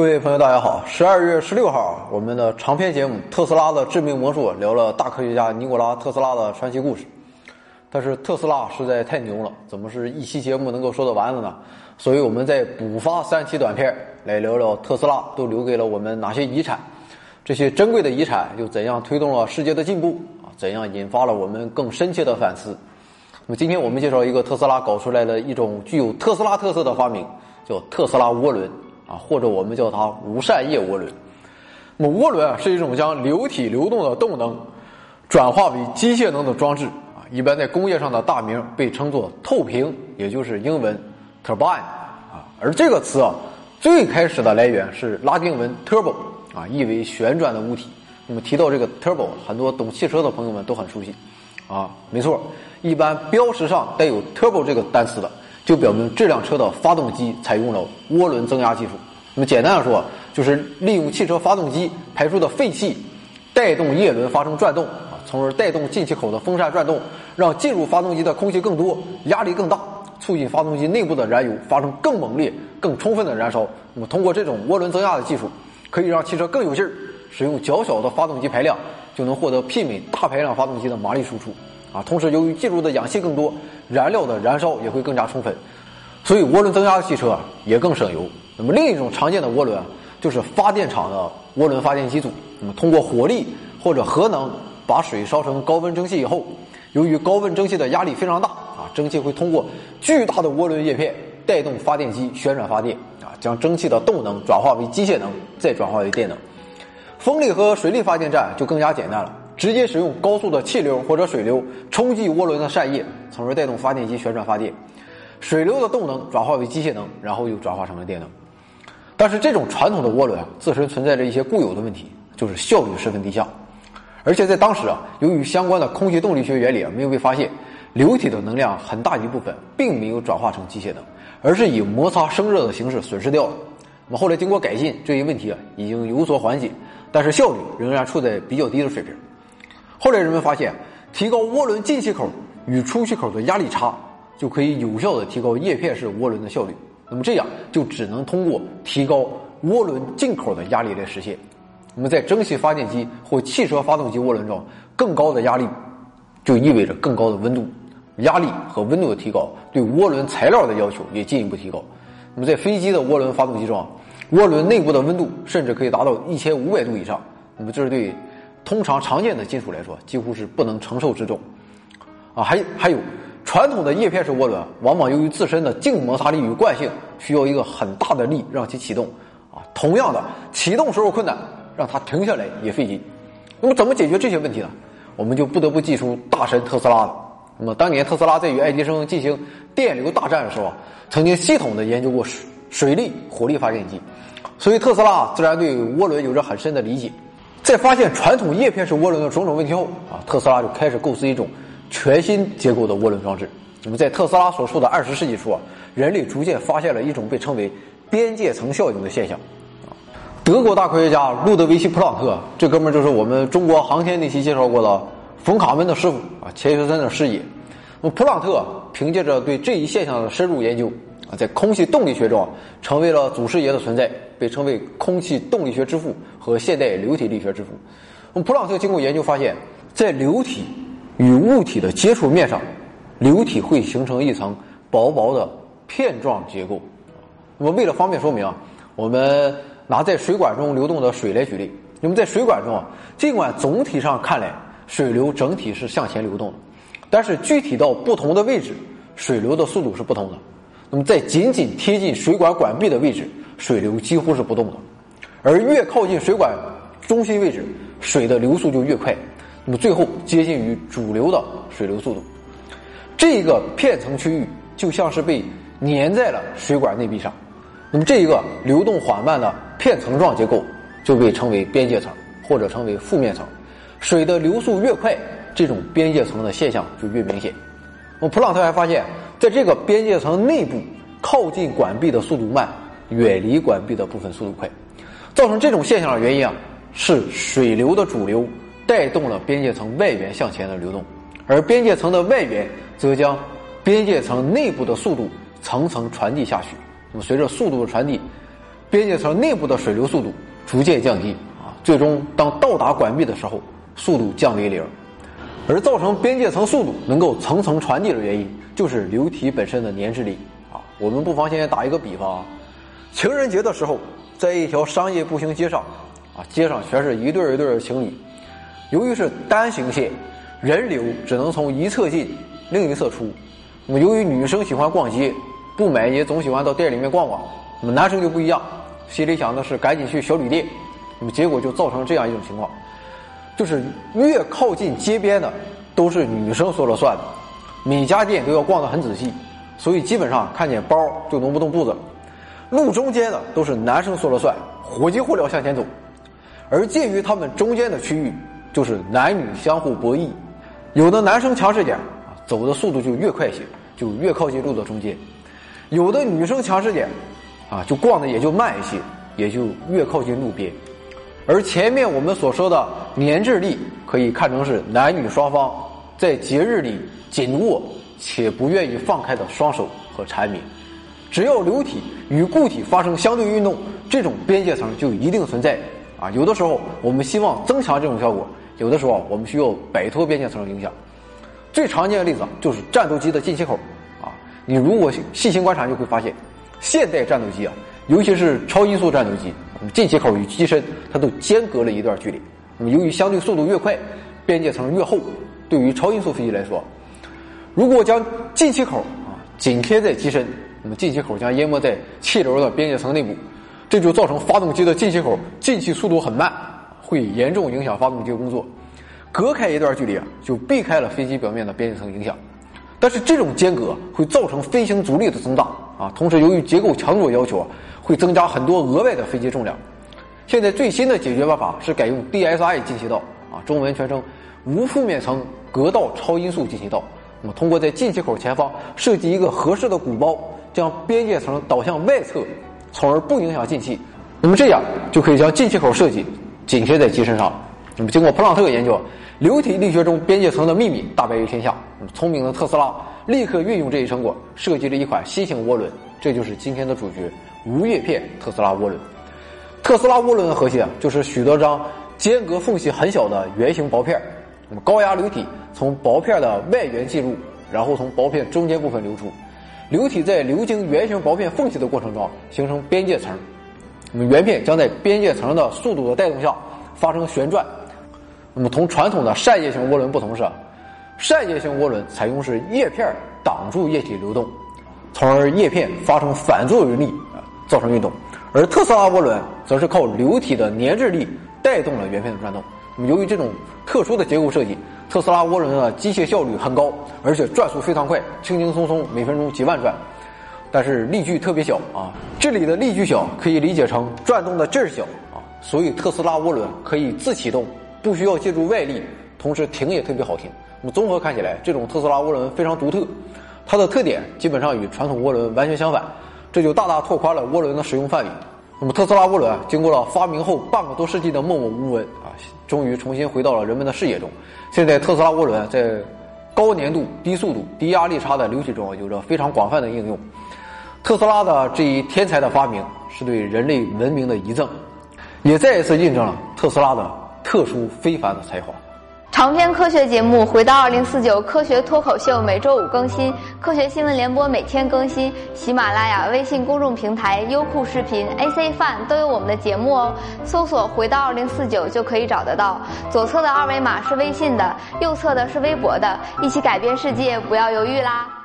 各位朋友，大家好！十二月十六号，我们的长篇节目《特斯拉的致命魔术》聊了大科学家尼古拉·特斯拉的传奇故事。但是特斯拉实在太牛了，怎么是一期节目能够说得完的呢？所以我们再补发三期短片来聊聊特斯拉都留给了我们哪些遗产，这些珍贵的遗产又怎样推动了世界的进步啊？怎样引发了我们更深切的反思？那么今天我们介绍一个特斯拉搞出来的一种具有特斯拉特色的发明，叫特斯拉涡轮。啊，或者我们叫它无扇叶涡轮。那么涡轮啊，是一种将流体流动的动能转化为机械能的装置啊，一般在工业上的大名被称作透屏，也就是英文 turbine 啊。而这个词啊，最开始的来源是拉丁文 turbo 啊，意为旋转的物体。那么提到这个 turbo，很多懂汽车的朋友们都很熟悉啊。没错，一般标识上带有 turbo 这个单词的。就表明这辆车的发动机采用了涡轮增压技术。那么简单的说，就是利用汽车发动机排出的废气，带动叶轮发生转动啊，从而带动进气口的风扇转动，让进入发动机的空气更多，压力更大，促进发动机内部的燃油发生更猛烈、更充分的燃烧。那么通过这种涡轮增压的技术，可以让汽车更有劲儿，使用较小的发动机排量，就能获得媲美大排量发动机的马力输出。啊，同时由于进入的氧气更多，燃料的燃烧也会更加充分，所以涡轮增压的汽车也更省油。那么另一种常见的涡轮就是发电厂的涡轮发电机组。那么通过火力或者核能把水烧成高温蒸汽以后，由于高温蒸汽的压力非常大啊，蒸汽会通过巨大的涡轮叶片带动发电机旋转发电啊，将蒸汽的动能转化为机械能，再转化为电能。风力和水力发电站就更加简单了。直接使用高速的气流或者水流冲击涡轮的扇叶，从而带动发电机旋转发电。水流的动能转化为机械能，然后又转化成了电能。但是这种传统的涡轮啊，自身存在着一些固有的问题，就是效率十分低下。而且在当时啊，由于相关的空气动力学原理啊没有被发现，流体的能量很大一部分并没有转化成机械能，而是以摩擦生热的形式损失掉了。那么后来经过改进，这一问题啊已经有所缓解，但是效率仍然处在比较低的水平。后来人们发现，提高涡轮进气口与出气口的压力差，就可以有效的提高叶片式涡轮的效率。那么这样就只能通过提高涡轮进口的压力来实现。那么在蒸汽发电机或汽车发动机涡轮中，更高的压力就意味着更高的温度，压力和温度的提高对涡轮材料的要求也进一步提高。那么在飞机的涡轮发动机中，涡轮内部的温度甚至可以达到一千五百度以上。那么这是对。通常常见的金属来说，几乎是不能承受之重，啊，还还有传统的叶片式涡轮，往往由于自身的静摩擦力与惯性，需要一个很大的力让其启动，啊，同样的启动时候困难，让它停下来也费劲。那么怎么解决这些问题呢？我们就不得不记出大神特斯拉了。那么当年特斯拉在与爱迪生进行电流大战的时候，曾经系统的研究过水水力、火力发电机，所以特斯拉自然对涡轮有着很深的理解。在发现传统叶片式涡轮的种种问题后，啊，特斯拉就开始构思一种全新结构的涡轮装置。那么，在特斯拉所处的二十世纪初啊，人类逐渐发现了一种被称为边界层效应的现象。啊，德国大科学家路德维希·普朗特，这哥们儿就是我们中国航天那期介绍过的冯卡门的师傅啊，钱学森的师爷。那么，普朗特凭借着对这一现象的深入研究。啊，在空气动力学中，啊成为了祖师爷的存在，被称为空气动力学之父和现代流体力学之父。那么，普朗特经过研究发现，在流体与物体的接触面上，流体会形成一层薄薄的片状结构。那么，为了方便说明啊，我们拿在水管中流动的水来举例。那么，在水管中啊，尽管总体上看来水流整体是向前流动的，但是具体到不同的位置，水流的速度是不同的。那么，在紧紧贴近水管管壁的位置，水流几乎是不动的；而越靠近水管中心位置，水的流速就越快。那么，最后接近于主流的水流速度。这一个片层区域就像是被粘在了水管内壁上。那么，这一个流动缓慢的片层状结构就被称为边界层，或者称为负面层。水的流速越快，这种边界层的现象就越明显。那么，普朗特还发现。在这个边界层内部，靠近管壁的速度慢，远离管壁的部分速度快。造成这种现象的原因啊，是水流的主流带动了边界层外缘向前的流动，而边界层的外缘则将边界层内部的速度层层传递下去。那么，随着速度的传递，边界层内部的水流速度逐渐降低啊，最终当到达管壁的时候，速度降为零。而造成边界层速度能够层层传递的原因，就是流体本身的粘滞力啊。我们不妨先打一个比方啊，情人节的时候，在一条商业步行街上，啊，街上全是一对一对的情侣，由于是单行线，人流只能从一侧进，另一侧出。那么由于女生喜欢逛街，不买也总喜欢到店里面逛逛，那么男生就不一样，心里想的是赶紧去小旅店，那么结果就造成这样一种情况。就是越靠近街边的，都是女生说了算的，每家店都要逛得很仔细，所以基本上看见包就挪不动步子。路中间的都是男生说了算，火急火燎向前走，而介于他们中间的区域，就是男女相互博弈，有的男生强势点啊，走的速度就越快些，就越靠近路的中间；有的女生强势点，啊，就逛的也就慢一些，也就越靠近路边。而前面我们所说的粘滞力，可以看成是男女双方在节日里紧握且不愿意放开的双手和缠绵。只要流体与固体发生相对运动，这种边界层就一定存在。啊，有的时候我们希望增强这种效果，有的时候我们需要摆脱边界层的影响。最常见的例子就是战斗机的进气口。啊，你如果细心观察，就会发现，现代战斗机啊，尤其是超音速战斗机。进气口与机身，它都间隔了一段距离。那么，由于相对速度越快，边界层越厚。对于超音速飞机来说，如果将进气口啊紧贴在机身，那么进气口将淹没在气流的边界层内部，这就造成发动机的进气口进气速度很慢，会严重影响发动机工作。隔开一段距离啊，就避开了飞机表面的边界层影响。但是这种间隔会造成飞行阻力的增大啊，同时由于结构强度要求啊。会增加很多额外的飞机重量。现在最新的解决办法是改用 DSI 进气道啊，中文全称无负面层隔道超音速进气道。那么通过在进气口前方设计一个合适的鼓包，将边界层导向外侧，从而不影响进气。那么这样就可以将进气口设计紧贴在机身上。那么经过普朗特研究，流体力学中边界层的秘密大白于天下。聪明的特斯拉立刻运用这一成果，设计了一款新型涡轮。这就是今天的主角。无叶片特斯拉涡轮，特斯拉涡轮的核心啊，就是许多张间隔缝隙很小的圆形薄片那么高压流体从薄片的外缘进入，然后从薄片中间部分流出。流体在流经圆形薄片缝隙的过程中形成边界层。那么圆片将在边界层的速度的带动下发生旋转。那么同传统的扇叶型涡轮不同是，扇叶型涡轮采用是叶片挡住液体流动，从而叶片发生反作用力啊。造成运动，而特斯拉涡轮则是靠流体的粘滞力带动了圆片的转动。那么，由于这种特殊的结构设计，特斯拉涡轮的机械效率很高，而且转速非常快，轻轻松松每分钟几万转。但是力矩特别小啊，这里的力矩小可以理解成转动的劲儿小啊，所以特斯拉涡轮可以自启动，不需要借助外力，同时停也特别好停。那么综合看起来，这种特斯拉涡轮非常独特，它的特点基本上与传统涡轮完全相反。这就大大拓宽了涡轮的使用范围。那么特斯拉涡轮，经过了发明后半个多世纪的默默无闻，终于重新回到了人们的视野中。现在特斯拉涡轮在高粘度、低速度、低压力差的流体中有着非常广泛的应用。特斯拉的这一天才的发明是对人类文明的遗赠，也再一次印证了特斯拉的特殊非凡的才华。长篇科学节目《回到二零四九科学脱口秀》每周五更新，科学新闻联播每天更新，喜马拉雅、微信公众平台、优酷视频、AC Fun 都有我们的节目哦。搜索“回到二零四九”就可以找得到。左侧的二维码是微信的，右侧的是微博的。一起改变世界，不要犹豫啦！